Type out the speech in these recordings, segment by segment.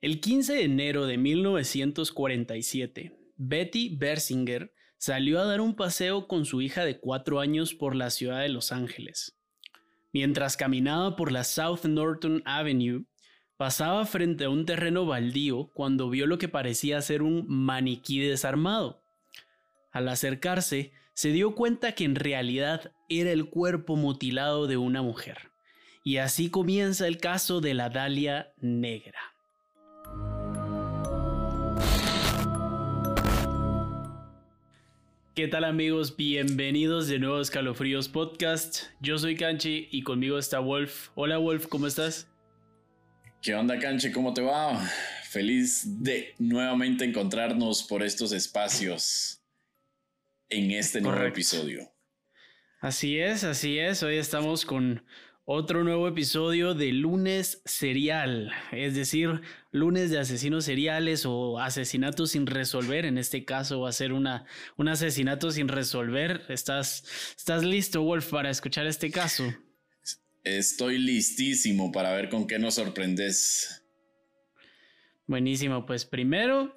El 15 de enero de 1947, Betty Bersinger salió a dar un paseo con su hija de cuatro años por la ciudad de Los Ángeles. Mientras caminaba por la South Norton Avenue, pasaba frente a un terreno baldío cuando vio lo que parecía ser un maniquí desarmado. Al acercarse, se dio cuenta que en realidad era el cuerpo mutilado de una mujer. Y así comienza el caso de la Dalia Negra. ¿Qué tal amigos? Bienvenidos de nuevo a Escalofríos Podcast. Yo soy Canchi y conmigo está Wolf. Hola Wolf, ¿cómo estás? ¿Qué onda Canchi? ¿Cómo te va? Feliz de nuevamente encontrarnos por estos espacios en este nuevo episodio. Así es, así es. Hoy estamos con otro nuevo episodio de lunes serial, es decir, lunes de asesinos seriales o asesinatos sin resolver. En este caso va a ser una, un asesinato sin resolver. ¿Estás, ¿Estás listo, Wolf, para escuchar este caso? Estoy listísimo para ver con qué nos sorprendes. Buenísimo, pues primero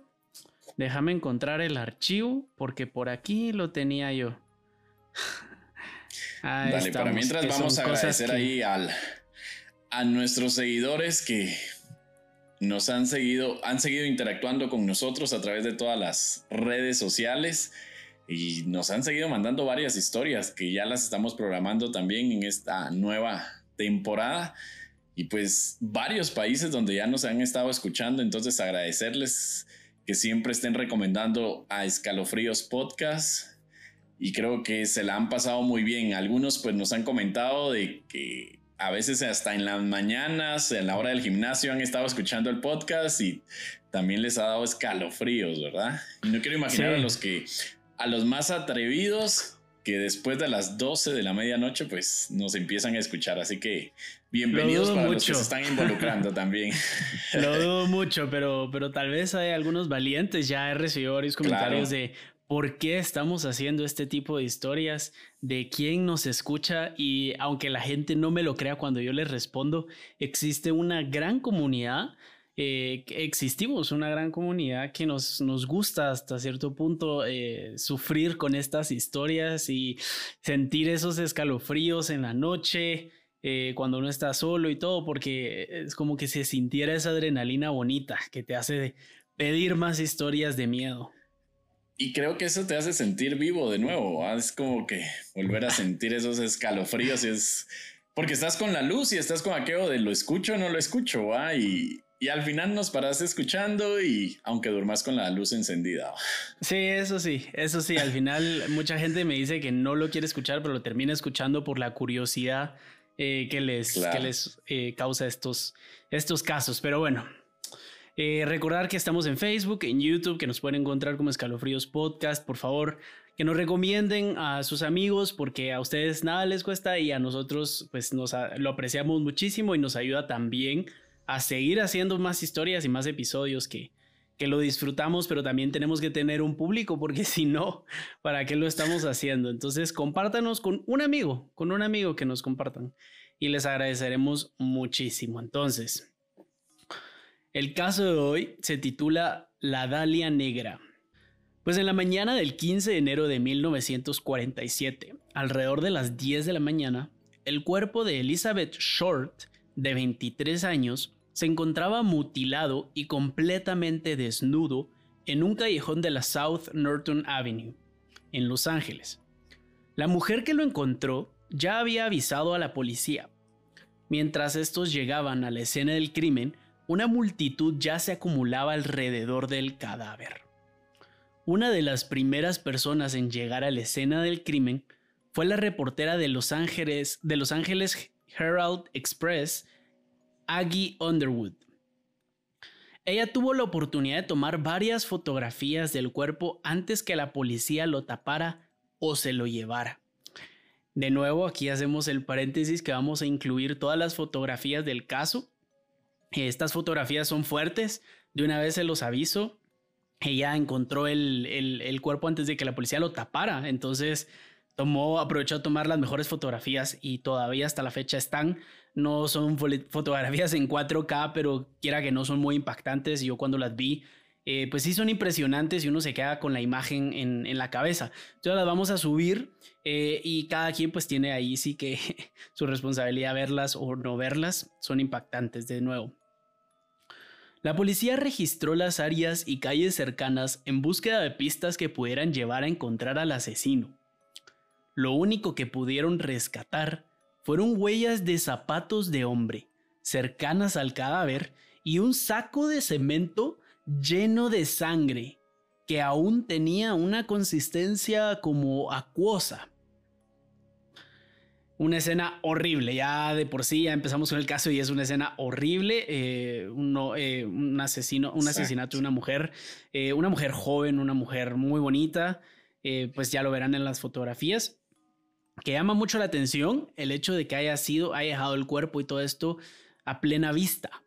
déjame encontrar el archivo porque por aquí lo tenía yo. Dale, para mientras vamos a agradecer ahí al, a nuestros seguidores que nos han seguido, han seguido interactuando con nosotros a través de todas las redes sociales y nos han seguido mandando varias historias que ya las estamos programando también en esta nueva temporada. Y pues varios países donde ya nos han estado escuchando, entonces agradecerles que siempre estén recomendando a Escalofríos Podcast y creo que se la han pasado muy bien. Algunos pues nos han comentado de que a veces hasta en las mañanas, en la hora del gimnasio han estado escuchando el podcast y también les ha dado escalofríos, ¿verdad? Y no quiero imaginar a los que, a los más atrevidos que después de las 12 de la medianoche pues nos empiezan a escuchar. Así que bienvenidos para los que se están involucrando también. Lo dudo mucho, pero, pero tal vez hay algunos valientes. Ya he recibido varios comentarios de por qué estamos haciendo este tipo de historias, de quién nos escucha y aunque la gente no me lo crea cuando yo les respondo, existe una gran comunidad. Eh, existimos una gran comunidad que nos, nos gusta hasta cierto punto eh, sufrir con estas historias y sentir esos escalofríos en la noche, eh, cuando uno está solo y todo, porque es como que se sintiera esa adrenalina bonita que te hace pedir más historias de miedo. Y creo que eso te hace sentir vivo de nuevo. Es como que volver a sentir esos escalofríos y es porque estás con la luz y estás con aquello de lo escucho o no lo escucho. Y, y al final nos paras escuchando y aunque durmas con la luz encendida. Sí, eso sí, eso sí. Al final mucha gente me dice que no lo quiere escuchar, pero lo termina escuchando por la curiosidad eh, que les, que les eh, causa estos, estos casos. Pero bueno, eh, recordar que estamos en Facebook, en YouTube, que nos pueden encontrar como Escalofríos Podcast. Por favor, que nos recomienden a sus amigos porque a ustedes nada les cuesta y a nosotros pues nos lo apreciamos muchísimo y nos ayuda también a seguir haciendo más historias y más episodios que, que lo disfrutamos, pero también tenemos que tener un público porque si no, ¿para qué lo estamos haciendo? Entonces, compártanos con un amigo, con un amigo que nos compartan y les agradeceremos muchísimo. Entonces, el caso de hoy se titula La Dalia Negra. Pues en la mañana del 15 de enero de 1947, alrededor de las 10 de la mañana, el cuerpo de Elizabeth Short, de 23 años, se encontraba mutilado y completamente desnudo en un callejón de la South Norton Avenue, en Los Ángeles. La mujer que lo encontró ya había avisado a la policía. Mientras estos llegaban a la escena del crimen, una multitud ya se acumulaba alrededor del cadáver. Una de las primeras personas en llegar a la escena del crimen fue la reportera de Los Ángeles, de Los Ángeles Herald Express, Aggie Underwood. Ella tuvo la oportunidad de tomar varias fotografías del cuerpo antes que la policía lo tapara o se lo llevara. De nuevo, aquí hacemos el paréntesis que vamos a incluir todas las fotografías del caso estas fotografías son fuertes, de una vez se los aviso. Ella encontró el, cuerpo antes de que la policía lo tapara, entonces tomó, aprovechó a tomar las mejores fotografías y todavía hasta la fecha están no son fotografías en 4K, pero quiera que no son muy impactantes. Yo cuando las vi, eh, pues sí son impresionantes y uno se queda con la imagen en, la cabeza. Entonces las vamos a subir eh, y cada quien pues tiene ahí sí que su responsabilidad verlas o no verlas. Son impactantes de nuevo. La policía registró las áreas y calles cercanas en búsqueda de pistas que pudieran llevar a encontrar al asesino. Lo único que pudieron rescatar fueron huellas de zapatos de hombre cercanas al cadáver y un saco de cemento lleno de sangre que aún tenía una consistencia como acuosa. Una escena horrible, ya de por sí ya empezamos con el caso y es una escena horrible, eh, eh, un asesino, un asesinato de una mujer, eh, una mujer joven, una mujer muy bonita, pues ya lo verán en las fotografías. Que llama mucho la atención el hecho de que haya sido, haya dejado el cuerpo y todo esto a plena vista,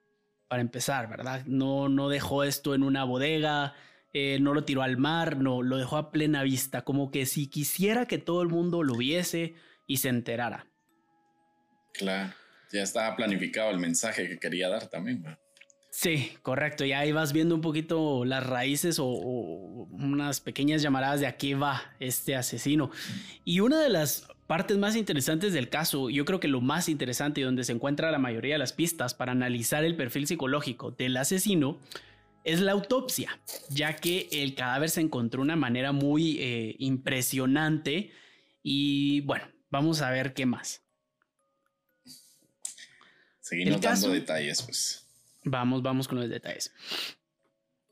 para empezar, ¿verdad? No, no dejó esto en una bodega, eh, no lo tiró al mar, no, lo dejó a plena vista, como que si quisiera que todo el mundo lo viese y se enterara. Claro, ya estaba planificado el mensaje que quería dar también. Sí, correcto. Ya ahí vas viendo un poquito las raíces o, unas pequeñas llamaradas de a qué va este asesino. Y una de las partes más interesantes del caso, yo creo que lo más interesante y donde se encuentra la mayoría de las pistas para analizar el perfil psicológico del asesino, es la autopsia, ya que el cadáver se encontró de una manera muy eh, impresionante. Y bueno, vamos a ver qué más. Seguimos dando detalles, pues. Vamos, vamos con los detalles.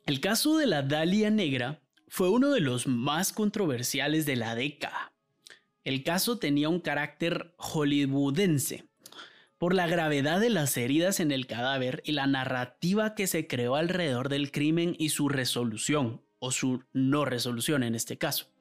El caso de la Dalia Negra fue uno de los más controversiales de la década. El caso tenía un carácter hollywoodense por la gravedad de las heridas en el cadáver y la narrativa que se creó alrededor del crimen y su resolución, o su no resolución en este caso.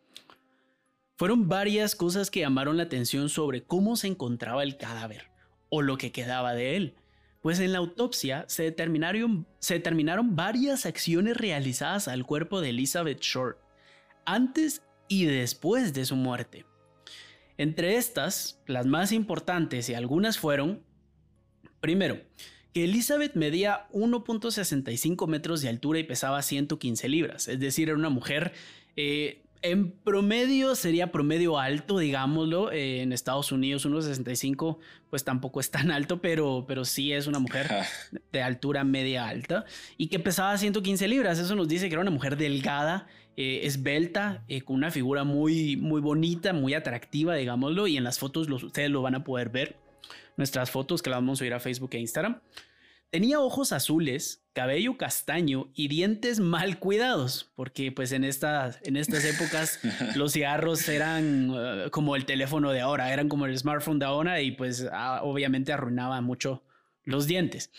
Fueron varias cosas que llamaron la atención sobre cómo se encontraba el cadáver, o lo que quedaba de él, pues en la autopsia se determinaron, se determinaron varias acciones realizadas al cuerpo de Elizabeth Short, antes y después de su muerte. Entre estas, las más importantes y algunas fueron, primero, que Elizabeth medía 1.65 metros de altura y pesaba 115 libras, es decir, era una mujer eh, en promedio sería promedio alto, digámoslo. Eh, en Estados Unidos, 1,65, pues tampoco es tan alto, pero, pero sí es una mujer de altura media alta y que pesaba 115 libras. Eso nos dice que era una mujer delgada, eh, esbelta, eh, con una figura muy, muy bonita, muy atractiva, digámoslo. Y en las fotos ustedes lo van a poder ver. Nuestras fotos que las vamos a subir a Facebook e Instagram. Tenía ojos azules, cabello castaño y dientes mal cuidados, porque pues en estas, en estas épocas los cigarros eran eh, como el teléfono de ahora, eran como el smartphone de ahora y pues ah, obviamente arruinaba mucho los dientes.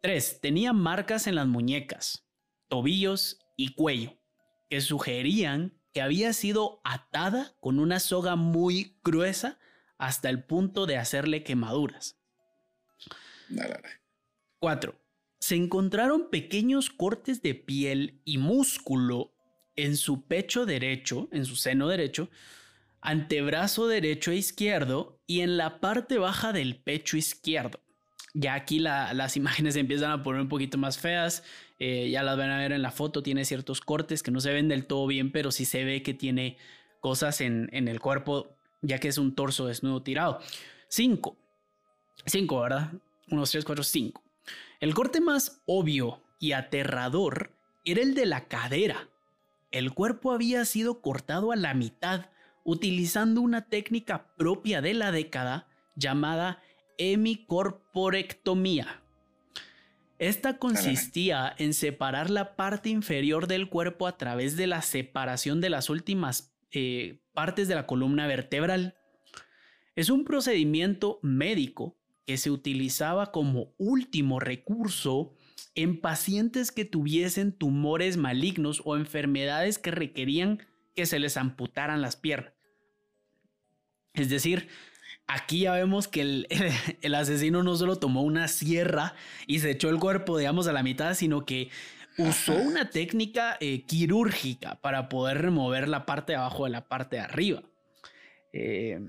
Tres, tenía marcas en las muñecas, tobillos y cuello, que sugerían que había sido atada con una soga muy gruesa hasta el punto de hacerle quemaduras. 4. Se encontraron pequeños cortes de piel y músculo en su pecho derecho, en su seno derecho, antebrazo derecho e izquierdo y en la parte baja del pecho izquierdo. Ya aquí las imágenes empiezan a poner un poquito más feas, eh, ya las van a ver en la foto, tiene ciertos cortes que no se ven del todo bien, pero sí se ve que tiene cosas en, en el cuerpo, ya que es un torso desnudo tirado. 5. 5, ¿verdad? 1, 3, 4, 5. El corte más obvio y aterrador era el de la cadera. El cuerpo había sido cortado a la mitad utilizando una técnica propia de la década llamada hemicorporectomía. Esta consistía en separar la parte inferior del cuerpo a través de la separación de las últimas eh, partes de la columna vertebral. Es un procedimiento médico que se utilizaba como último recurso en pacientes que tuviesen tumores malignos o enfermedades que requerían que se les amputaran las piernas. Es decir, aquí ya vemos que el, asesino no solo tomó una sierra y se echó el cuerpo, digamos, a la mitad, sino que usó una técnica eh, quirúrgica para poder remover la parte de abajo de la parte de arriba. Eh,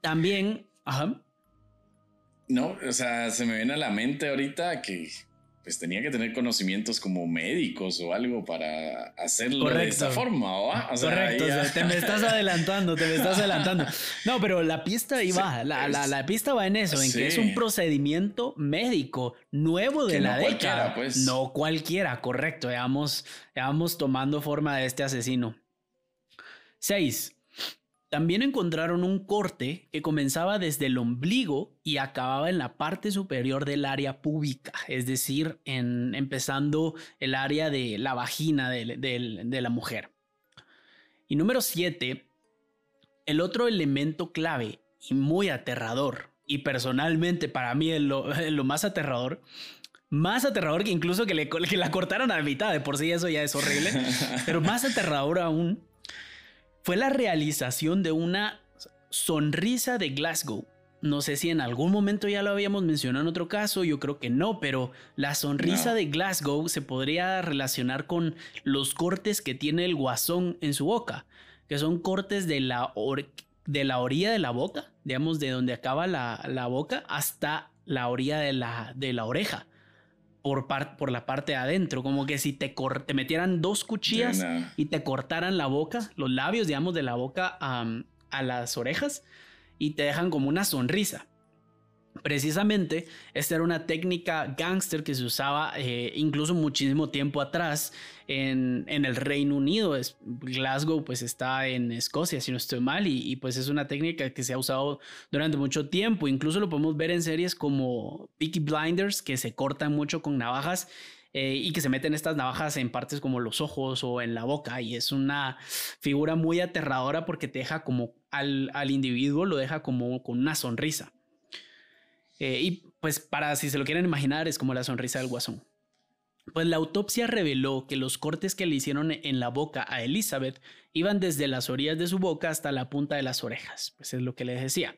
también, ajá. No, o sea, se me viene a la mente ahorita que pues tenía que tener conocimientos como médicos o algo para hacerlo de esa forma, Correcto, te me estás adelantando, te me estás adelantando. No, pero la pista iba, la, la, pista va en eso, en que es un procedimiento médico nuevo de la década. Pues. No cualquiera, correcto, ya vamos, ya vamos tomando forma de este asesino. 6. También encontraron un corte que comenzaba desde el ombligo y acababa en la parte superior del área pública, es decir, en, empezando el área de la vagina de, la mujer. Y número 7, el otro elemento clave y muy aterrador, y personalmente para mí lo, lo más aterrador, más aterrador que incluso que, le, que la cortaran a la mitad, de por sí eso ya es horrible, pero más aterrador aún fue la realización de una sonrisa de Glasgow. No sé si en algún momento ya lo habíamos mencionado en otro caso, yo creo que no, pero la sonrisa de Glasgow se podría relacionar con los cortes que tiene el guasón en su boca, que son cortes de la, de la orilla de la boca, digamos, de donde acaba la, boca hasta la orilla de la, de la oreja por, por la parte de adentro, como que si te, te metieran dos cuchillas y te cortaran la boca, los labios, digamos, de la boca a las orejas y te dejan como una sonrisa. Precisamente, esta era una técnica gángster que se usaba eh, incluso muchísimo tiempo atrás en, el Reino Unido. Glasgow pues está en Escocia, si no estoy mal, y, pues es una técnica que se ha usado durante mucho tiempo. Incluso lo podemos ver en series como Peaky Blinders, que se cortan mucho con navajas. Eh, y que se meten estas navajas en partes como los ojos o en la boca y es una figura muy aterradora porque te deja como al, al individuo lo deja como con una sonrisa. Eh, y pues para si se lo quieren imaginar es como la sonrisa del guasón. Pues la autopsia reveló que los cortes que le hicieron en la boca a Elizabeth iban desde las orillas de su boca hasta la punta de las orejas. Pues es lo que les decía.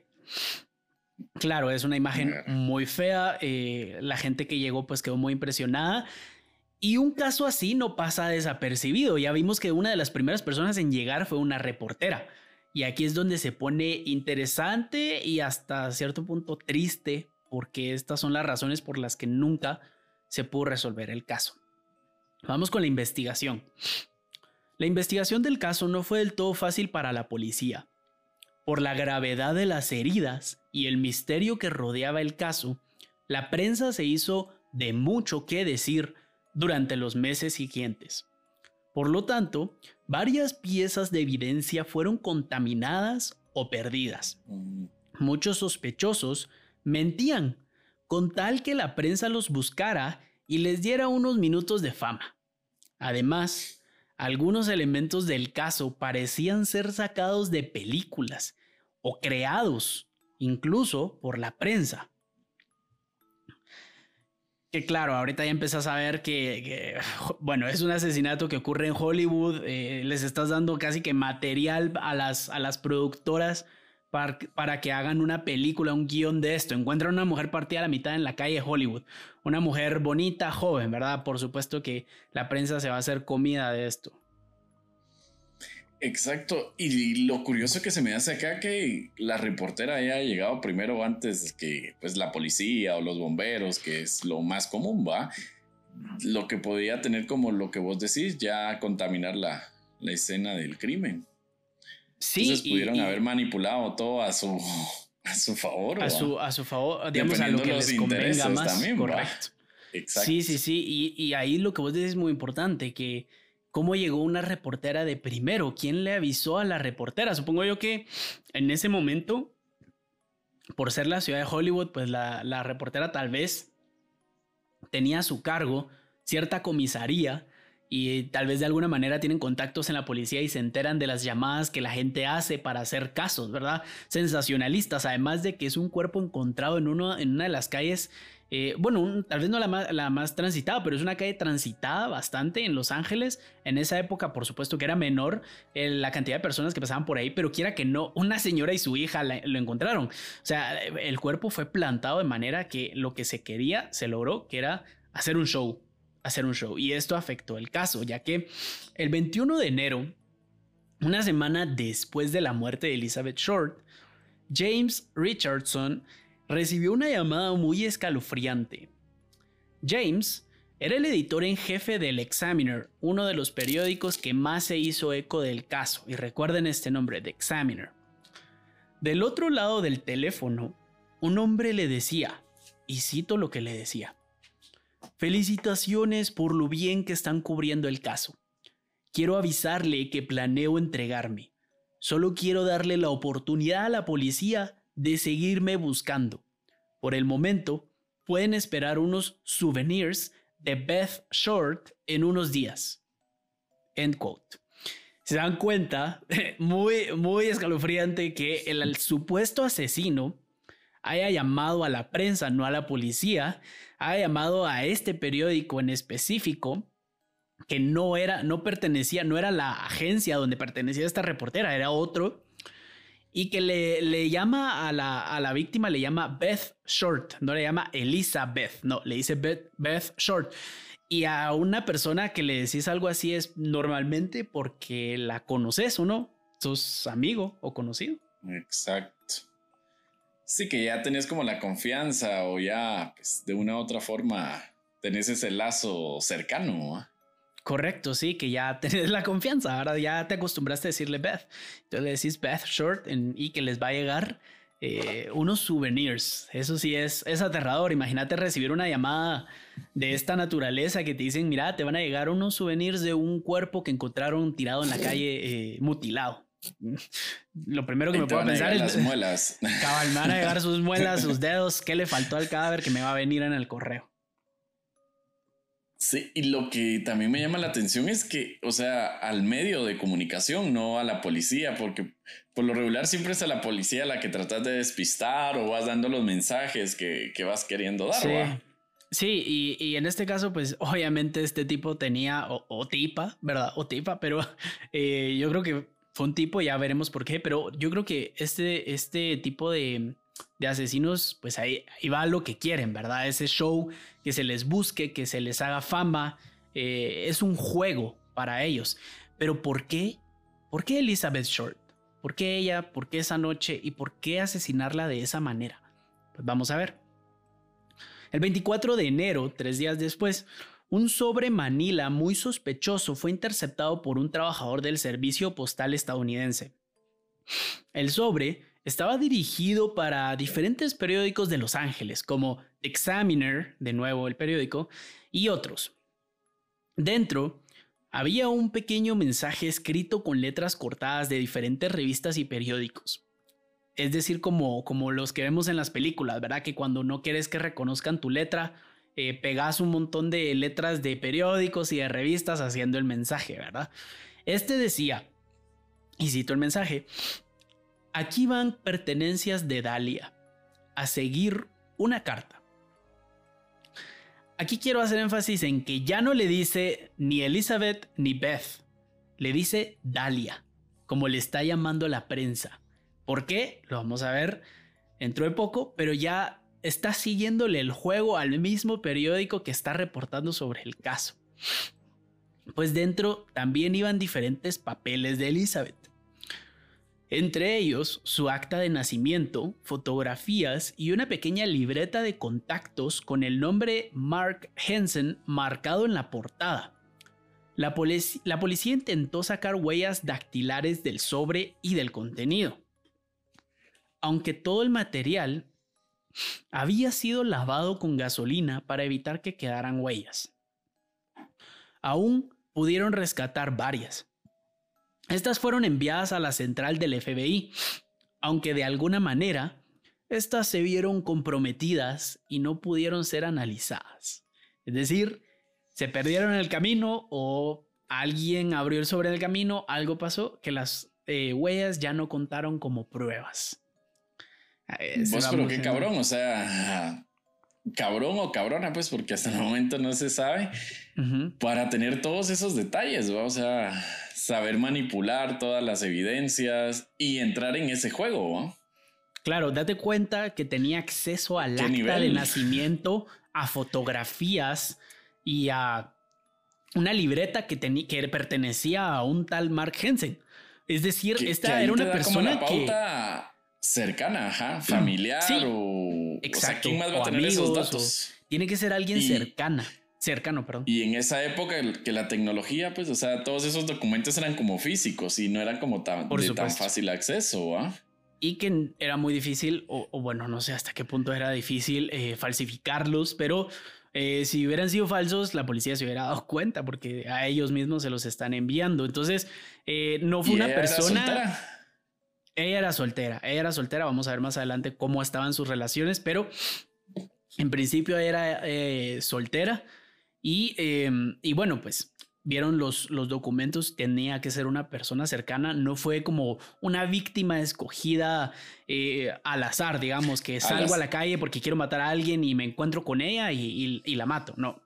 Claro, es una imagen muy fea. Eh, la gente que llegó pues quedó muy impresionada. Y un caso así no pasa desapercibido. Ya vimos que una de las primeras personas en llegar fue una reportera. Y aquí es donde se pone interesante y hasta cierto punto triste, porque estas son las razones por las que nunca se pudo resolver el caso. Vamos con la investigación. La investigación del caso no fue del todo fácil para la policía. Por la gravedad de las heridas y el misterio que rodeaba el caso, la prensa se hizo de mucho que decir durante los meses siguientes. Por lo tanto, varias piezas de evidencia fueron contaminadas o perdidas. Muchos sospechosos mentían con tal que la prensa los buscara y les diera unos minutos de fama. Además, algunos elementos del caso parecían ser sacados de películas o creados incluso por la prensa claro, ahorita ya empiezas a ver que, bueno, es un asesinato que ocurre en Hollywood, eh, les estás dando casi que material a las, a las productoras para, para, que hagan una película, un guion de esto. Encuentran una mujer partida a la mitad en la calle de Hollywood, una mujer bonita, joven, ¿verdad? Por supuesto que la prensa se va a hacer comida de esto. Exacto. Y lo curioso que se me hace acá que la reportera haya llegado primero antes que pues la policía o los bomberos, que es lo más común, va. Lo que podía tener como lo que vos decís, ya contaminar la, la escena del crimen. Sí. Entonces pudieron haber manipulado todo a su, a su favor. A su, a su favor, digamos, a lo que les convenga más. También, correcto. Exacto. Sí, sí, sí. Y, y ahí lo que vos decís es muy importante, que ¿Cómo llegó una reportera de primero? ¿Quién le avisó a la reportera? Supongo yo que en ese momento, por ser la ciudad de Hollywood, pues la, reportera tal vez tenía a su cargo cierta comisaría y tal vez de alguna manera tienen contactos en la policía y se enteran de las llamadas que la gente hace para hacer casos, ¿verdad? Sensacionalistas, además de que es un cuerpo encontrado en, uno, en una de las calles eh, bueno, tal vez no la más, transitada, pero es una calle transitada bastante en Los Ángeles. En esa época, por supuesto que era menor eh, la cantidad de personas que pasaban por ahí, pero quiera que no, una señora y su hija lo encontraron. O sea, el cuerpo fue plantado de manera que lo que se quería se logró, que era hacer un show, hacer un show. Y esto afectó el caso, ya que el 21 de enero, una semana después de la muerte de Elizabeth Short, James Richardson recibió una llamada muy escalofriante. James era el editor en jefe del Examiner, uno de los periódicos que más se hizo eco del caso, y recuerden este nombre, The Examiner. Del otro lado del teléfono, un hombre le decía, y cito lo que le decía, Felicitaciones por lo bien que están cubriendo el caso. Quiero avisarle que planeo entregarme. Solo quiero darle la oportunidad a la policía de seguirme buscando. Por el momento, pueden esperar unos souvenirs de Beth Short en unos días. End quote. Se dan cuenta, muy, muy escalofriante que el supuesto asesino haya llamado a la prensa, no a la policía, haya llamado a este periódico en específico que no era, no pertenecía, no era la agencia donde pertenecía esta reportera, era otro, y que le, le llama a la, a la, víctima, le llama Beth Short, no le llama Elizabeth, no, le dice Beth, Beth Short. Y a una persona que le decís algo así es normalmente porque la conoces o no, sos amigo o conocido. Exacto. Sí, que ya tenés como la confianza o ya pues, de una u otra forma tenés ese lazo cercano. Correcto, sí, que ya tenés la confianza, ahora ya te acostumbraste a decirle Beth. Entonces le decís Beth Short y que les va a llegar eh, unos souvenirs. Eso sí es, es aterrador. Imagínate recibir una llamada de esta naturaleza que te dicen, mira, te van a llegar unos souvenirs de un cuerpo que encontraron tirado en la calle eh, mutilado. Lo primero que me puedo pensar es las muelas. Cabal, me van a llegar sus muelas, sus dedos, qué le faltó al cadáver que me va a venir en el correo. Sí, y lo que también me llama la atención es que, o sea, al medio de comunicación, no a la policía, porque por lo regular siempre es a la policía la que tratas de despistar o vas dando los mensajes que, vas queriendo dar. Sí, sí y, en este caso, pues obviamente este tipo tenía, o, tipa, ¿verdad? O tipa, pero eh, yo creo que fue un tipo, ya veremos por qué, pero yo creo que este, este tipo de de asesinos, pues ahí, va lo que quieren, ¿verdad? Ese show que se les busque, que se les haga fama, eh, es un juego para ellos. Pero ¿por qué? ¿Por qué Elizabeth Short? ¿Por qué ella? ¿Por qué esa noche? ¿Y por qué asesinarla de esa manera? Pues vamos a ver. El 24 de enero, tres días después, un sobre Manila muy sospechoso fue interceptado por un trabajador del servicio postal estadounidense. El sobre estaba dirigido para diferentes periódicos de Los Ángeles, como Examiner, de nuevo el periódico, y otros. Dentro había un pequeño mensaje escrito con letras cortadas de diferentes revistas y periódicos. Es decir, como, como los que vemos en las películas, ¿verdad? Que cuando no quieres que reconozcan tu letra, eh, pegas un montón de letras de periódicos y de revistas haciendo el mensaje, ¿verdad? Este decía, y cito el mensaje, Aquí van pertenencias de Dalia. A seguir una carta. Aquí quiero hacer énfasis en que ya no le dice ni Elizabeth ni Beth. Le dice Dalia, como le está llamando la prensa. ¿Por qué? Lo vamos a ver dentro de poco, pero ya está siguiéndole el juego al mismo periódico que está reportando sobre el caso. Pues dentro también iban diferentes papeles de Elizabeth entre ellos su acta de nacimiento, fotografías y una pequeña libreta de contactos con el nombre Mark Hensen marcado en la portada. La, policía intentó sacar huellas dactilares del sobre y del contenido. Aunque todo el material había sido lavado con gasolina para evitar que quedaran huellas. Aún pudieron rescatar varias, estas fueron enviadas a la central del FBI, aunque de alguna manera estas se vieron comprometidas y no pudieron ser analizadas. Es decir, se perdieron en el camino o alguien abrió el sobre del camino, algo pasó que las eh, huellas ya no contaron como pruebas. Vos, pero qué cabrón, o sea, cabrón o cabrona, pues, porque hasta el momento no se sabe, para tener todos esos detalles, o sea, saber manipular todas las evidencias y entrar en ese juego. Claro, date cuenta que tenía acceso al acta de nacimiento, a fotografías y a una libreta que, que pertenecía a un tal Mark Hensen. Es decir, esta era una persona que cercana, familiar o Exacto. ¿quién más va a tener esos datos? tiene que ser alguien cercana. Cercano, perdón. Y en esa época que la tecnología, pues, o sea, todos esos documentos eran como físicos y no eran como tan, de tan fácil acceso, ¿ah? Y que era muy difícil, o, bueno, no sé hasta qué punto era difícil eh, falsificarlos, pero eh, si hubieran sido falsos, la policía se hubiera dado cuenta porque a ellos mismos se los están enviando. Entonces, eh, no fue una persona. ella era soltera, ella era soltera. Vamos a ver más adelante cómo estaban sus relaciones, pero en principio era soltera. Em, y, bueno, pues vieron los, los documentos, tenía que ser una persona cercana, no fue como una víctima escogida eh, al azar, digamos, que salgo a la calle porque quiero matar a alguien y me encuentro con ella y la mato, no.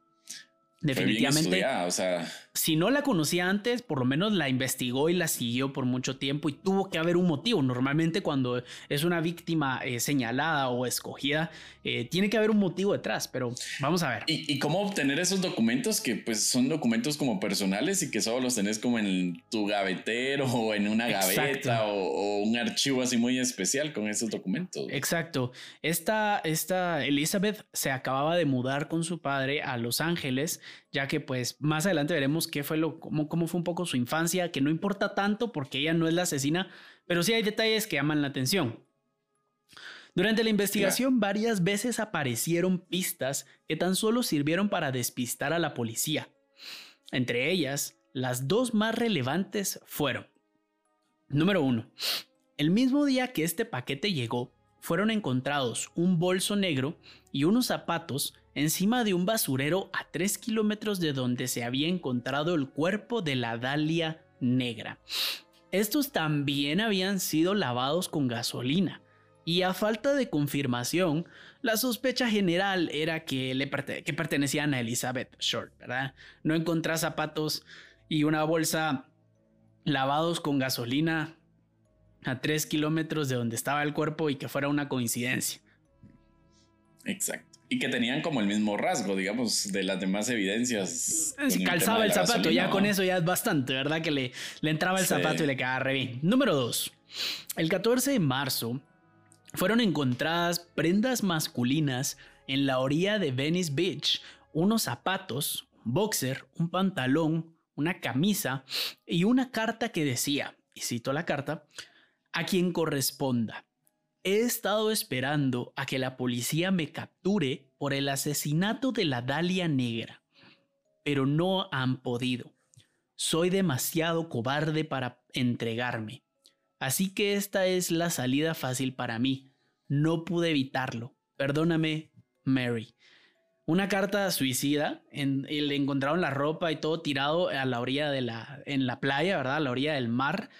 Definitivamente. o sea. Si no la conocía antes, por lo menos la investigó y la siguió por mucho tiempo y tuvo que haber un motivo. Normalmente cuando es una víctima eh, señalada o escogida, eh, tiene que haber un motivo detrás, pero vamos a ver. ¿Y, cómo obtener esos documentos que pues son documentos como personales y que solo los tenés como en tu gavetero o en una gaveta o, un archivo así muy especial con esos documentos? Exacto. Esta, esta Elizabeth se acababa de mudar con su padre a Los Ángeles ya que pues más adelante veremos qué fue lo, cómo, cómo fue un poco su infancia, que no importa tanto porque ella no es la asesina, pero sí hay detalles que llaman la atención. Durante la investigación varias veces aparecieron pistas que tan solo sirvieron para despistar a la policía. Entre ellas, las dos más relevantes fueron, número uno, el mismo día que este paquete llegó, fueron encontrados un bolso negro y unos zapatos encima de un basurero a 3 kilómetros de donde se había encontrado el cuerpo de la Dalia negra. Estos también habían sido lavados con gasolina, y a falta de confirmación, la sospecha general era que, le pertenecían a Elizabeth Short, ¿verdad? No encontrar zapatos y una bolsa lavados con gasolina a 3 kilómetros de donde estaba el cuerpo y que fuera una coincidencia. Exacto. Y que tenían como el mismo rasgo, digamos, de las demás evidencias. calzaba el, zapato, ya con eso ya es bastante, ¿verdad? Que le, le entraba el zapato y le quedaba re bien. Número 2. El 14 de marzo fueron encontradas prendas masculinas en la orilla de Venice Beach, unos zapatos, un boxer, un pantalón, una camisa y una carta que decía, y cito la carta, a quien corresponda. He estado esperando a que la policía me capture por el asesinato de la Dalia Negra, pero no han podido. Soy demasiado cobarde para entregarme. Así que esta es la salida fácil para mí. No pude evitarlo. Perdóname, Mary. Una carta suicida, en, le encontraron la ropa y todo tirado a la orilla de la, en la playa, ¿verdad? A la orilla del mar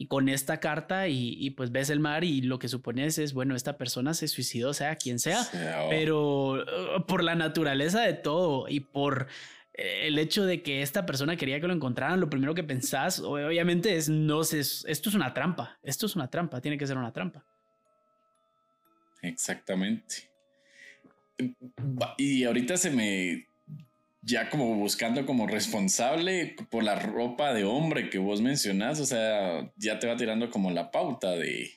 y con esta carta y, pues ves el mar y lo que supones es, bueno, esta persona se suicidó, sea quien sea, oh. pero uh, por la naturaleza de todo y por eh, el hecho de que esta persona quería que lo encontraran, lo primero que pensás, obviamente, es, no sé, esto es una trampa, esto es una trampa, tiene que ser una trampa. Exactamente. Y ahorita se me ya como buscando como responsable por la ropa de hombre que vos mencionás, o sea, ya te va tirando como la pauta de,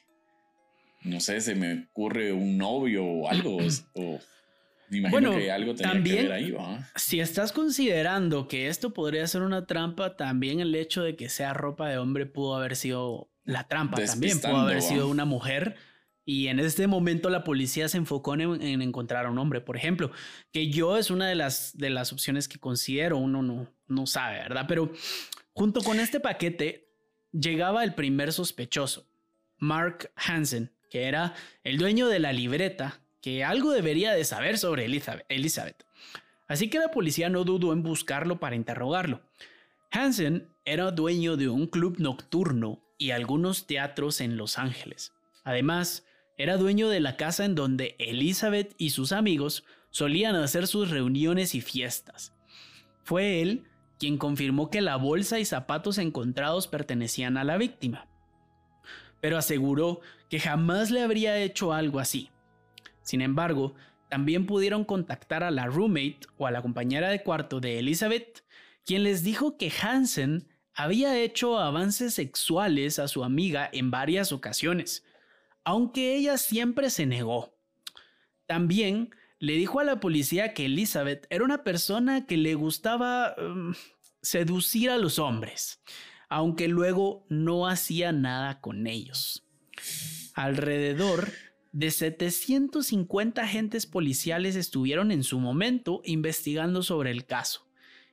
no sé, se me ocurre un novio o algo, o me imagino que algo tendría que ver ahí, Si estás considerando que esto podría ser una trampa, también el hecho de que sea ropa de hombre pudo haber sido la trampa, también pudo haber sido una mujer y en este momento la policía se enfocó en, encontrar a un hombre, por ejemplo, que yo es una de las, de las opciones que considero, uno no, no sabe, ¿verdad? Pero junto con este paquete llegaba el primer sospechoso, Mark Hansen, que era el dueño de la libreta, que algo debería de saber sobre Elizabeth. Así que la policía no dudó en buscarlo para interrogarlo. Hansen era dueño de un club nocturno y algunos teatros en Los Ángeles. Además, era dueño de la casa en donde Elizabeth y sus amigos solían hacer sus reuniones y fiestas. Fue él quien confirmó que la bolsa y zapatos encontrados pertenecían a la víctima, pero aseguró que jamás le habría hecho algo así. Sin embargo, también pudieron contactar a la roommate o a la compañera de cuarto de Elizabeth, quien les dijo que Hansen había hecho avances sexuales a su amiga en varias ocasiones, aunque ella siempre se negó. también le dijo a la policía que Elizabeth era una persona que le gustaba em, seducir a los hombres, aunque luego no hacía nada con ellos. Alrededor de 750 agentes policiales estuvieron en su momento investigando sobre el caso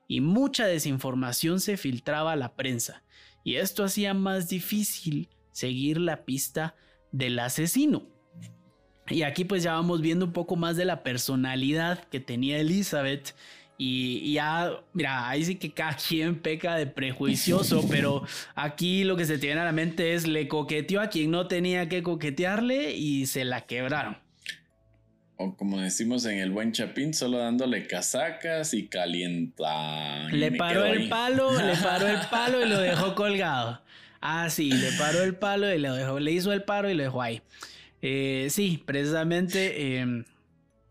y mucha desinformación se filtraba a la prensa y esto hacía más difícil seguir la pista del asesino. Y aquí pues ya vamos viendo un poco más de la personalidad que tenía Elizabeth y, ya, mira, ahí sí que cada quien peca de prejuicioso, pero aquí lo que se tiene a la mente es le coqueteó a quien no tenía que coquetearle y se la quebraron. O como decimos en el buen Chapín, solo dándole casacas y calienta. le paró el palo, le paró el palo y lo dejó colgado. Ah, sí, le paró el palo y lo dejó, le hizo el paro y lo dejó ahí. Eh, sí, precisamente em,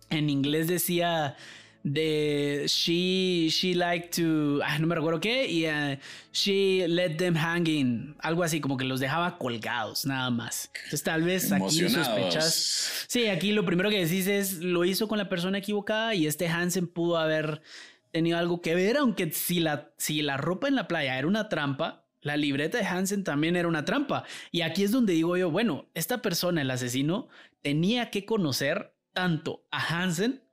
en inglés decía de she she like to no me recuerdo qué y uh, she let them hanging algo así como que los dejaba colgados nada más entonces tal vez aquí sospechas sí aquí lo primero que decís es lo hizo con la persona equivocada y este Hansen pudo haber tenido algo que ver aunque si la si la ropa en la playa era una trampa la libreta de Hansen también era una trampa y aquí es donde digo yo bueno esta persona el asesino tenía que conocer tanto a Hansen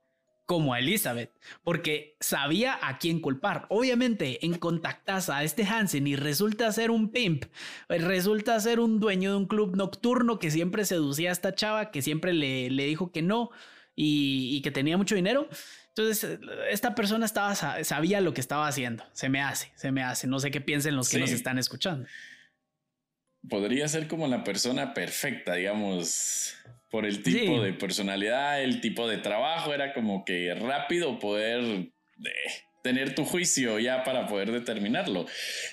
como a Elizabeth, porque sabía a quién culpar. Obviamente, en contactas a este Hansen y resulta ser un pimp, eh, resulta ser un dueño de un club nocturno que siempre seducía a esta chava, que siempre le, le dijo que no y, que tenía mucho dinero. Entonces, esta persona estaba, sabía lo que estaba haciendo. Se me hace, se me hace. No sé qué piensen los que nos están escuchando. Podría ser como la persona perfecta, digamos por el tipo de personalidad, el tipo de trabajo, era como que rápido poder eh, tener tu juicio ya para poder determinarlo.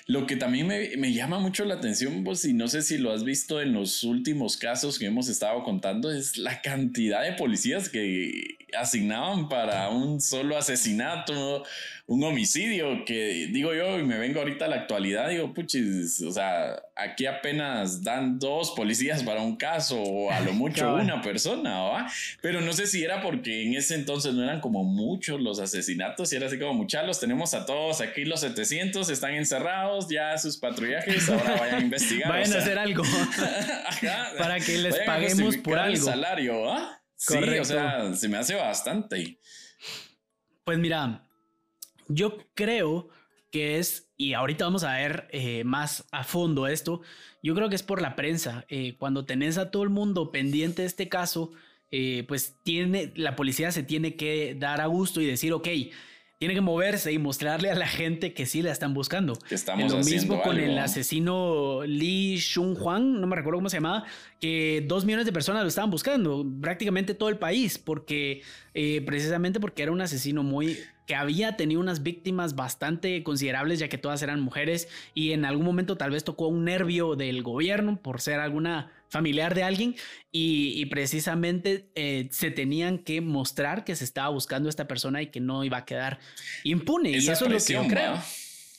Lo que también me, llama mucho la atención, pues, y no sé si lo has visto en los últimos casos que hemos estado contando, es la cantidad de policías que asignaban para un solo asesinato un homicidio que digo yo y me vengo ahorita a la actualidad, digo, puchis, o sea, aquí apenas dan dos policías para un caso o a lo mucho una persona, ¿va? Pero no sé si era porque en ese entonces no eran como muchos los asesinatos y era así como, muchachos, tenemos a todos aquí los 700, están encerrados, ya sus patrullajes, ahora vayan a investigar. vayan a hacer algo para que les paguemos por algo. El salario, ¿ah? Sí, o sea, se me hace bastante. Pues mira, yo creo que es, y ahorita vamos a ver eh, más a fondo esto, yo creo que es por la prensa. Eh, cuando tenés a todo el mundo pendiente de este caso, eh, pues tiene, la policía se tiene que dar a gusto y decir, ok, tiene que moverse y mostrarle a la gente que sí la están buscando. estamos lo mismo con el asesino Lee Shun Huang, no me recuerdo cómo se llamaba, que dos millones de personas lo estaban buscando, prácticamente todo el país, porque precisamente porque era un asesino muy que había tenido unas víctimas bastante considerables, ya que todas eran mujeres, y en algún momento tal vez tocó un nervio del gobierno por ser alguna familiar de alguien, y, precisamente eh, se tenían que mostrar que se estaba buscando a esta persona y que no iba a quedar impune. y eso es lo que yo creo.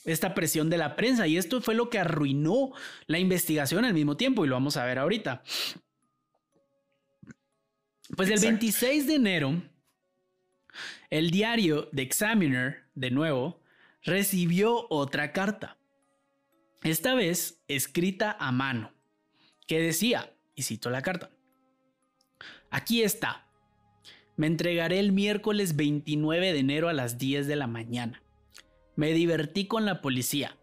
Esta presión de la prensa, y esto fue lo que arruinó la investigación al mismo tiempo, y lo vamos a ver ahorita. Pues el 26 de enero el diario The Examiner, de nuevo, recibió otra carta, esta vez escrita a mano, que decía, y cito la carta, aquí está, me entregaré el miércoles 29 de enero a las 10 de la mañana. Me divertí con la policía.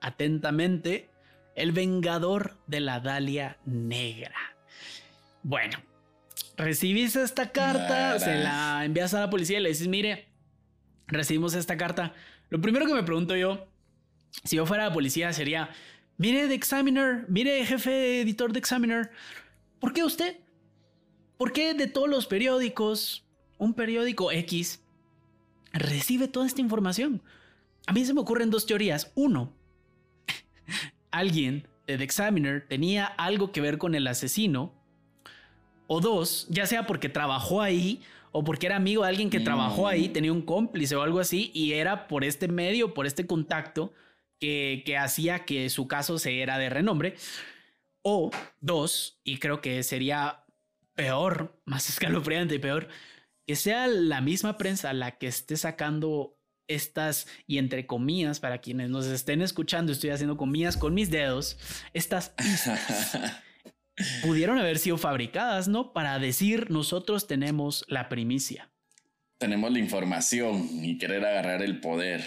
Atentamente, el vengador de la Dalia Negra. Bueno, recibís esta carta, se la envías a la policía y le dices, mire, recibimos esta carta. Lo primero que me pregunto yo, si yo fuera la policía, sería, mire The Examiner, mire jefe editor de Examiner, ¿por qué usted? ¿Por qué de todos los periódicos, un periódico X recibe toda esta información? A mí se me ocurren dos teorías. Uno, alguien de The Examiner tenía algo que ver con el asesino o dos, ya sea porque trabajó ahí o porque era amigo de alguien que trabajó ahí, mm. tenía un cómplice o algo así, y era por este medio, por este contacto que, que hacía que su caso se era de renombre. O dos, y creo que sería peor, más escalofriante y peor, que sea la misma prensa la que esté sacando estas, y entre comillas, para quienes nos estén escuchando, estoy haciendo comillas con mis dedos, estas pudieron haber sido fabricadas, ¿no? Para decir, nosotros tenemos la primicia. Tenemos la información y querer agarrar el poder.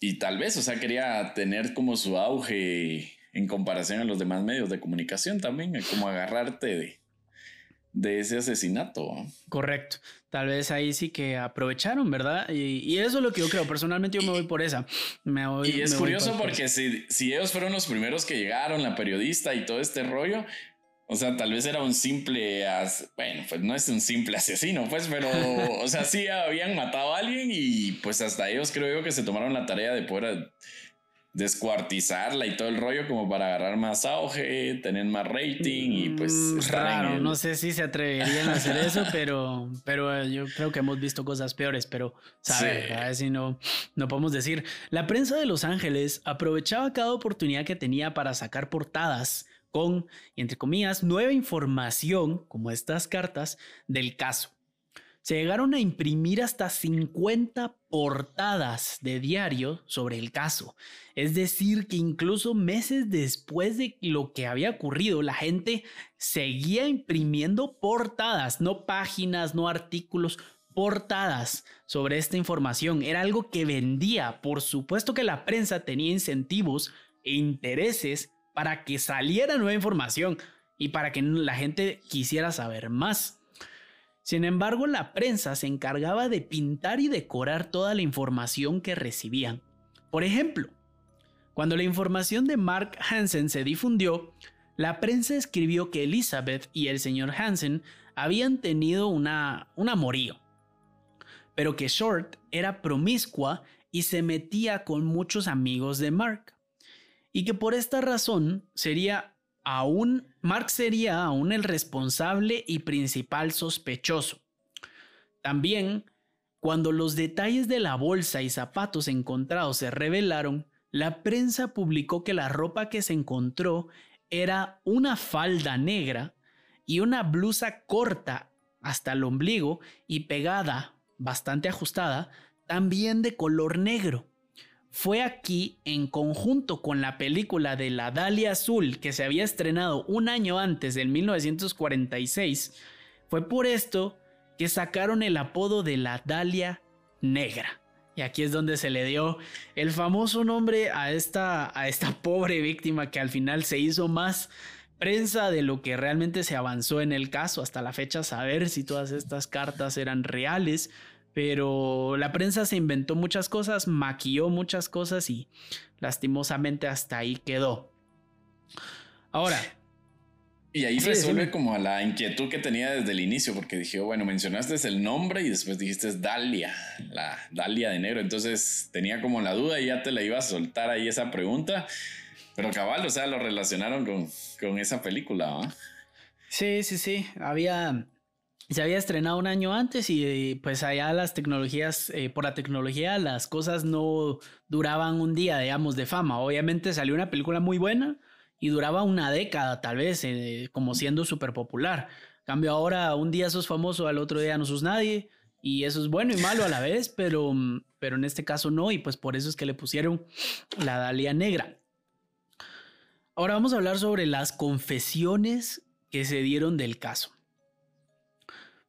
Y tal vez, o sea, quería tener como su auge en comparación a los demás medios de comunicación también, como agarrarte de, de ese asesinato. Correcto. Tal vez ahí sí que aprovecharon, ¿verdad? Y, eso es lo que yo creo. Personalmente yo me voy por esa. Me voy, y es curioso porque si, si ellos fueron los primeros que llegaron, la periodista y todo este rollo, o sea, tal vez era un simple, bueno, pues no es un simple asesino, pues, pero, o sea, sí habían matado a alguien y pues hasta ellos creo yo que se tomaron la tarea de poder descuartizarla y todo el rollo como para agarrar más auge, tener más rating y pues mm, raro, no sé si se atreverían a hacer eso, pero pero yo creo que hemos visto cosas peores, pero sabe, a ver si no no podemos decir. La prensa de Los Ángeles aprovechaba cada oportunidad que tenía para sacar portadas con entre comillas nueva información como estas cartas del caso. Se llegaron a imprimir hasta 50 portadas de diario sobre el caso. Es decir, que incluso meses después de lo que había ocurrido, la gente seguía imprimiendo portadas, no páginas, no artículos, portadas sobre esta información. Era algo que vendía. Por supuesto que la prensa tenía incentivos e intereses para que saliera nueva información y para que la gente quisiera saber más. Sin embargo, la prensa se encargaba de pintar y decorar toda la información que recibían. Por ejemplo, cuando la información de Mark Hansen se difundió, la prensa escribió que Elizabeth y el señor Hansen habían tenido una, un amorío, pero que Short era promiscua y se metía con muchos amigos de Mark, y que por esta razón sería aún Mark sería aún el responsable y principal sospechoso. También, cuando los detalles de la bolsa y zapatos encontrados se revelaron, la prensa publicó que la ropa que se encontró era una falda negra y una blusa corta hasta el ombligo y pegada, bastante ajustada, también de color negro. Fue aquí, en conjunto con la película de La Dalia Azul, que se había estrenado un año antes, del 1946, fue por esto que sacaron el apodo de la Dalia Negra. Y aquí es donde se le dio el famoso nombre a esta, a esta pobre víctima que al final se hizo más prensa de lo que realmente se avanzó en el caso hasta la fecha saber si todas estas cartas eran reales pero la prensa se inventó muchas cosas, maquilló muchas cosas y lastimosamente hasta ahí quedó. Ahora. Y ahí resuelve como a la inquietud que tenía desde el inicio, porque dije, bueno, mencionaste el nombre y después dijiste Dalia, la Dalia de negro. Entonces tenía como la duda y ya te la iba a soltar ahí esa pregunta. Pero cabal, o sea, lo relacionaron con, con esa película, Sí, sí, sí. Había se había estrenado un año antes y pues allá las tecnologías, eh, por la tecnología, las cosas no duraban un día, digamos, de fama. Obviamente salió una película muy buena y duraba una década, tal vez, eh, como siendo súper popular. Cambio ahora, un día sos famoso, al otro día no sos nadie. Y eso es bueno y malo a la vez, pero, pero en este caso no, y pues por eso es que le pusieron la Dalia Negra. Ahora vamos a hablar sobre las confesiones que se dieron del caso.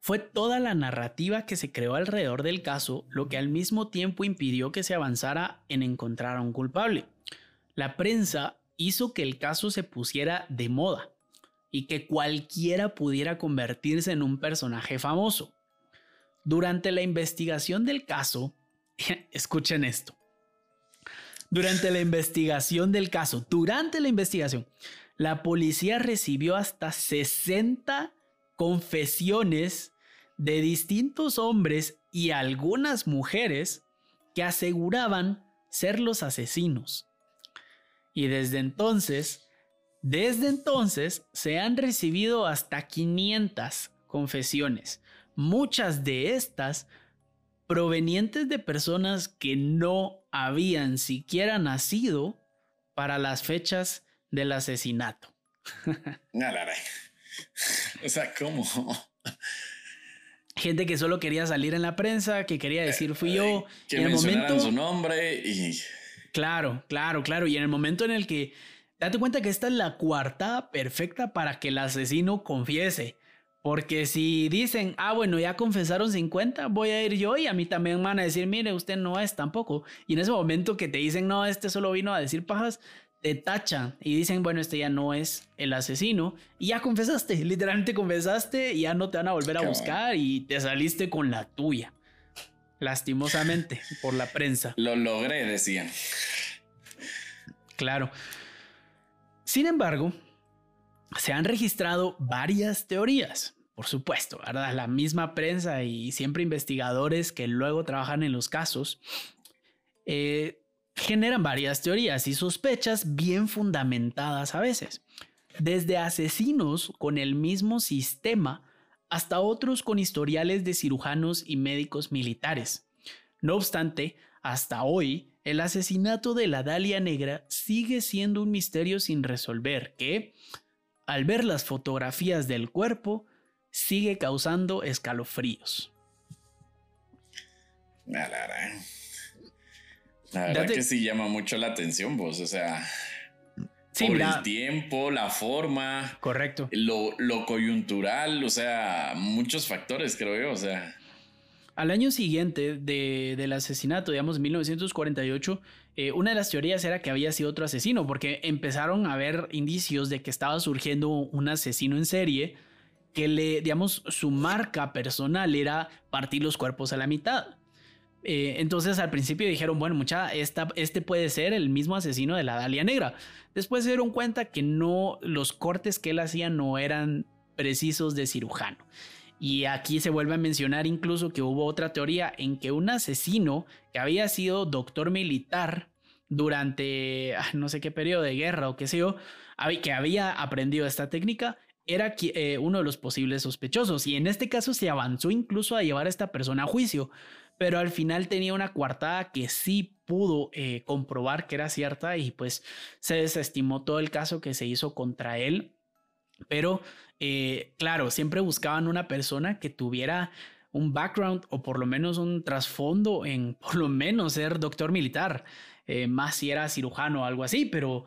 Fue toda la narrativa que se creó alrededor del caso lo que al mismo tiempo impidió que se avanzara en encontrar a un culpable. La prensa hizo que el caso se pusiera de moda y que cualquiera pudiera convertirse en un personaje famoso. Durante la investigación del caso, escuchen esto. Durante la investigación del caso, durante la investigación, la policía recibió hasta 60 confesiones de distintos hombres y algunas mujeres que aseguraban ser los asesinos. Y desde entonces, desde entonces se han recibido hasta 500 confesiones, muchas de estas provenientes de personas que no habían siquiera nacido para las fechas del asesinato. o sea, ¿cómo? Gente que solo quería salir en la prensa, que quería decir fui yo. Eh, que en el momento su nombre y. Claro, claro, claro. Y en el momento en el que. Date cuenta que esta es la coartada perfecta para que el asesino confiese. Porque si dicen, ah, bueno, ya confesaron 50, voy a ir yo y a mí también me van a decir, mire, usted no es tampoco. Y en ese momento que te dicen, no, este solo vino a decir pajas, te tachan y dicen, bueno, este ya no es el asesino. Y ya confesaste, literalmente confesaste y ya no te van a volver a buscar y te saliste con la tuya. Lastimosamente, por la prensa. Lo logré, decían. Claro. Sin embargo, se han registrado varias teorías, por supuesto, ¿verdad? La misma prensa y siempre investigadores que luego trabajan en los casos eh, generan varias teorías y sospechas bien fundamentadas a veces. Desde asesinos con el mismo sistema hasta otros con historiales de cirujanos y médicos militares. No obstante, hasta hoy, el asesinato de la Dalia Negra sigue siendo un misterio sin resolver que, al ver las fotografías del cuerpo, sigue causando escalofríos. La, verdad que sí llama mucho la atención, vos, o sea, por el tiempo, la forma, correcto, lo, lo coyuntural, o sea, muchos factores, creo yo, o sea. Al año siguiente del asesinato, digamos 1948, eh, una de las teorías era que había sido otro asesino, porque empezaron a haber indicios de que estaba surgiendo un asesino en serie que le, digamos, su marca personal era partir los cuerpos a la mitad. Eh, entonces al principio dijeron, bueno, mucha, este puede ser el mismo asesino de la Dalia Negra. Después se dieron cuenta que no, los cortes que él hacía no eran precisos de cirujano. Y aquí se vuelve a mencionar incluso que hubo otra teoría en que un asesino que había sido doctor militar durante ah, no sé qué periodo de guerra o qué sé yo, que había aprendido esta técnica, era eh, uno de los posibles sospechosos. Y en este caso se avanzó incluso a llevar a esta persona a juicio, pero al final tenía una coartada que sí pudo eh, comprobar que era cierta y pues se desestimó todo el caso que se hizo contra él. Pero eh, claro, siempre buscaban una persona que tuviera un background o por lo menos un trasfondo en por lo menos ser doctor militar, eh, más si era cirujano o algo así, pero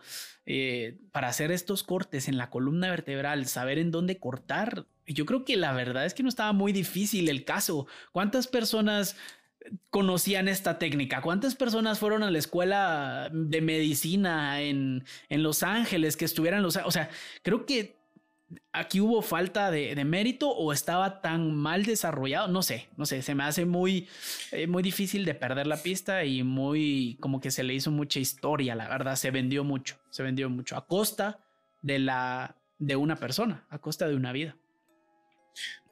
para hacer estos cortes en la columna vertebral, saber en dónde cortar, yo creo que la verdad es que no estaba muy difícil el caso. ¿Cuántas personas conocían esta técnica? ¿Cuántas personas fueron a la escuela de medicina en, en Los Ángeles que estuvieran los... O sea, creo que aquí hubo falta de, mérito o estaba tan mal desarrollado, no sé, no sé, se me hace muy, eh, muy difícil de perder la pista y muy como que se le hizo mucha historia, la verdad, se vendió mucho, se vendió mucho a costa de la de una persona, a costa de una vida.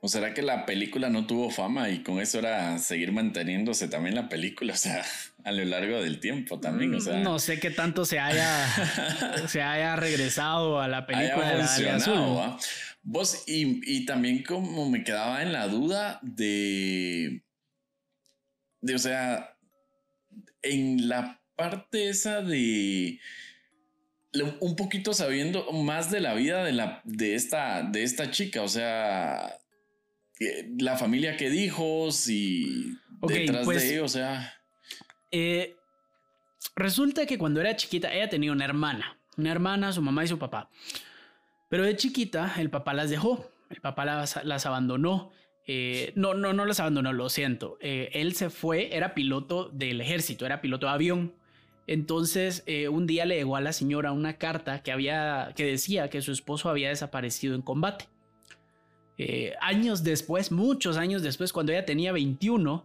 ¿O será que la película no tuvo fama y con eso era seguir manteniéndose también la película? O sea, a lo largo del tiempo también. O sea, no sé qué tanto se haya, se haya regresado a la película de Vos, y, y, también como me quedaba en la duda de, de, o sea, en la parte esa de un poquito sabiendo más de la vida de, la, de, esta, de esta chica, o sea, la familia que dijo, si detrás pues, de, o sea. Eh, resulta que cuando era chiquita, ella tenía una hermana, una hermana, su mamá y su papá. Pero de chiquita, el papá las dejó, el papá las, abandonó. Eh, no, no, no las abandonó, lo siento. Eh, él se fue, era piloto del ejército, era piloto de avión. Entonces, un día le llegó a la señora una carta que, había, que decía que su esposo había desaparecido en combate. Eh, años después, muchos años después, cuando ella tenía 21,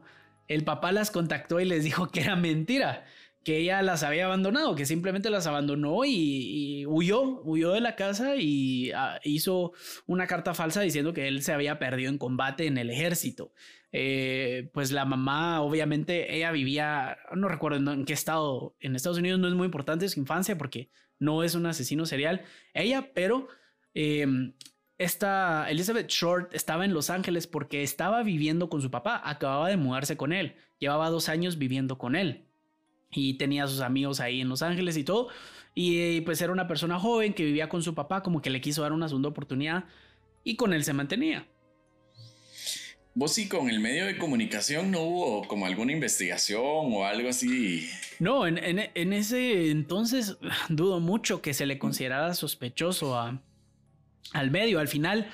el papá las contactó y les dijo que era mentira, que ella las había abandonado, que simplemente las abandonó y, huyó, huyó de la casa y ah, hizo una carta falsa diciendo que él se había perdido en combate en el ejército. Eh, pues la mamá, obviamente, ella vivía, no recuerdo en qué estado, en Estados Unidos no es muy importante su infancia porque no es un asesino serial, ella, pero em, esta Elizabeth Short estaba en Los Ángeles porque estaba viviendo con su papá, acababa de mudarse con él, llevaba dos años viviendo con él y tenía a sus amigos ahí en Los Ángeles y todo. Y pues era una persona joven que vivía con su papá, como que le quiso dar una segunda oportunidad. y con él se mantenía. Vos sí, con el medio de comunicación no hubo como alguna investigación o algo así. No, en, ese entonces dudo mucho que se le considerara sospechoso a, al medio. Al final,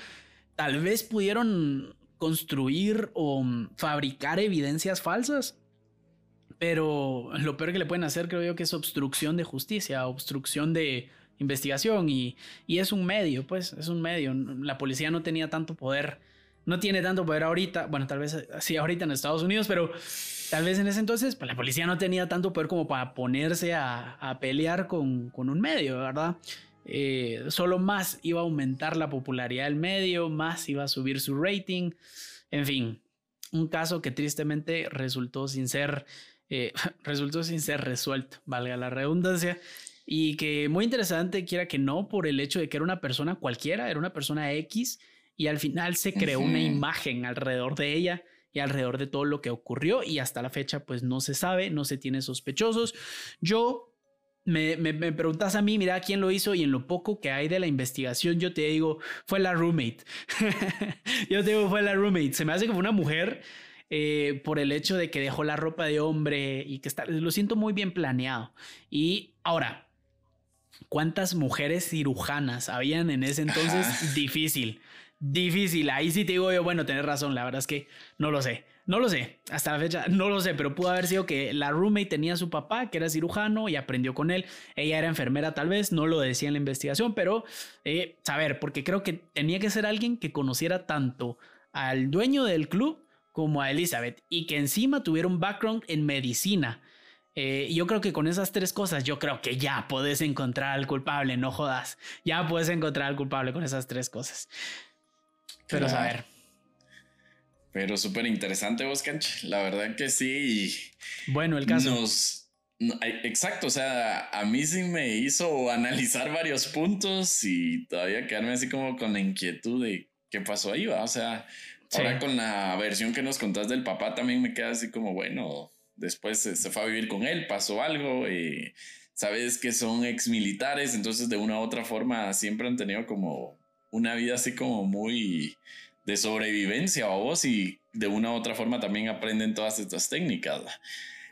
tal vez pudieron construir o fabricar evidencias falsas. Pero lo peor que le pueden hacer creo yo que es obstrucción de justicia, obstrucción de investigación y, y es un medio, pues es un medio. La policía no tenía tanto poder no tiene tanto poder ahorita, bueno, tal vez sí ahorita en Estados Unidos, pero tal vez en ese entonces pues, la policía no tenía tanto poder como para ponerse a, pelear con, un medio, ¿verdad? Eh, solo más iba a aumentar la popularidad del medio, más iba a subir su rating, en fin, un caso que tristemente resultó sin ser, eh, resultó sin ser resuelto, valga la redundancia. Y que muy interesante, quiera que no, por el hecho de que era una persona cualquiera, era una persona X, y al final se creó una imagen alrededor de ella y alrededor de todo lo que ocurrió y hasta la fecha pues no se sabe, no se tiene sospechosos. Yo me, me, preguntas a mí, mira quién lo hizo y en lo poco que hay de la investigación yo te digo, fue la roommate. yo te digo, fue la roommate. Se me hace que fue una mujer eh, por el hecho de que dejó la ropa de hombre y que está, lo siento muy bien planeado. Y ahora, ¿cuántas mujeres cirujanas habían en ese entonces? Difícil. Difícil, ahí sí te digo yo, bueno, tenés razón, la verdad es que no lo sé, no lo sé, hasta la fecha no lo sé, pero pudo haber sido que la roommate tenía a su papá, que era cirujano, y aprendió con él, ella era enfermera tal vez, no lo decía en la investigación, pero eh, saber, porque creo que tenía que ser alguien que conociera tanto al dueño del club como a Elizabeth, y que encima tuviera un background en medicina. Eh, yo creo que con esas tres cosas, yo creo que ya puedes encontrar al culpable, no jodas. Ya puedes encontrar al culpable con esas tres cosas. Pero a ver. Pero súper interesante, vos, La verdad que sí. Bueno, el caso. Nos, exacto, o sea, a mí sí me hizo analizar varios puntos y todavía quedarme así como con la inquietud de qué pasó ahí, va. O sea, ahora con la versión que nos contás del papá también me queda así como, bueno, después se, fue a vivir con él, pasó algo y sabes que son ex militares, entonces de una u otra forma siempre han tenido como una vida así como muy de sobrevivencia o vos y de una u otra forma también aprenden todas estas técnicas.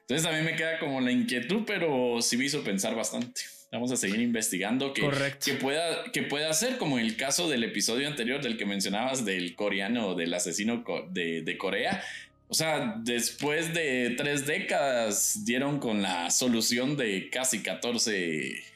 Entonces mí me queda como la inquietud, pero sí me hizo pensar bastante. Vamos a seguir investigando que, que, pueda, que pueda ser como en el caso del episodio anterior del que mencionabas del coreano, del asesino de, de Corea. O sea, después de tres décadas dieron con la solución de casi 14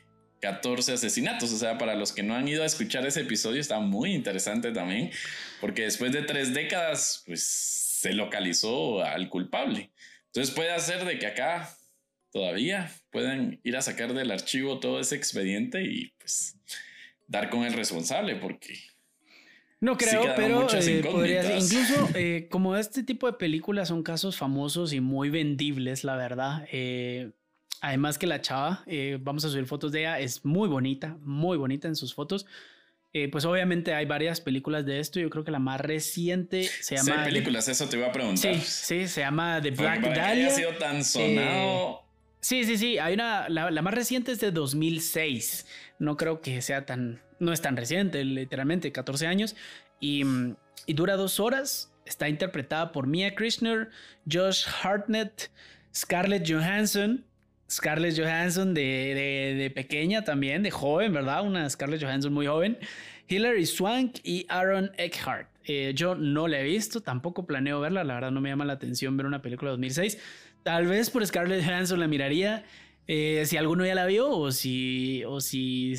14 asesinatos. O sea, para los que no han ido a escuchar ese episodio, está muy interesante también, porque después de tres décadas, pues se localizó al culpable. Entonces puede hacer de que acá todavía puedan ir a sacar del archivo todo ese expediente y pues dar con el responsable, porque no creo, pero eh, podría, incluso eh, como este tipo de películas son casos famosos y muy vendibles, la verdad. Eh, Además que la chava, eh, vamos a subir fotos de ella, es muy bonita, muy bonita en sus fotos. Eh, pues obviamente hay varias películas de esto. Yo creo que la más reciente se llama. Sí, películas, eso te iba a preguntar. Sí, sí, se llama The Black Dahlia. sido tan sonado. Sí, sí, sí. Hay una. La, más reciente es de 2006. No creo que sea tan. No es tan reciente, literalmente, 14 años. Y, y dura dos horas. Está interpretada por Mia Krishner, Josh Hartnett, Scarlett Johansson Scarlett Johansson de, pequeña también, de joven, ¿verdad? Una Scarlett Johansson muy joven. Hilary Swank y Aaron Eckhart. Eh, yo no la he visto, tampoco planeo verla, la verdad no me llama la atención ver una película de 2006. Tal vez por Scarlett Johansson la miraría. Eh, si alguno ya la vio o si, o si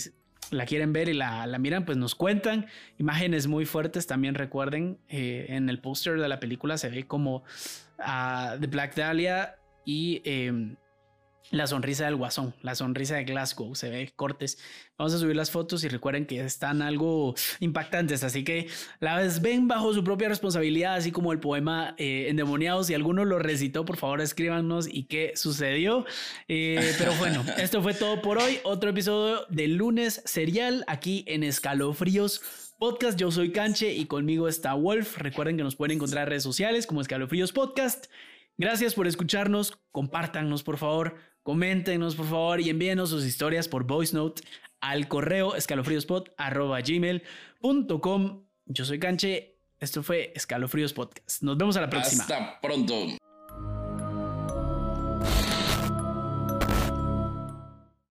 la quieren ver y la, miran, pues nos cuentan. Imágenes muy fuertes también recuerden. Eh, en el póster de la película se ve como The Black Dahlia y em, la sonrisa del guasón, la sonrisa de Glasgow, se ve cortes. Vamos a subir las fotos y recuerden que están algo impactantes, así que las ven bajo su propia responsabilidad, así como el poema eh, Endemoniado. Si alguno lo recitó, por favor escríbanos y qué sucedió. Eh, pero bueno, esto fue todo por hoy. Otro episodio de lunes serial aquí en Escalofríos Podcast. Yo soy Canche y conmigo está Wolf. Recuerden que nos pueden encontrar en redes sociales como Escalofríos Podcast. Gracias por escucharnos, compártanos por favor, coméntenos por favor y envíenos sus historias por voice note al correo escalofríospot.gmail.com Yo soy Canche. Esto fue Escalofríos Podcast. Nos vemos a la próxima. Hasta pronto.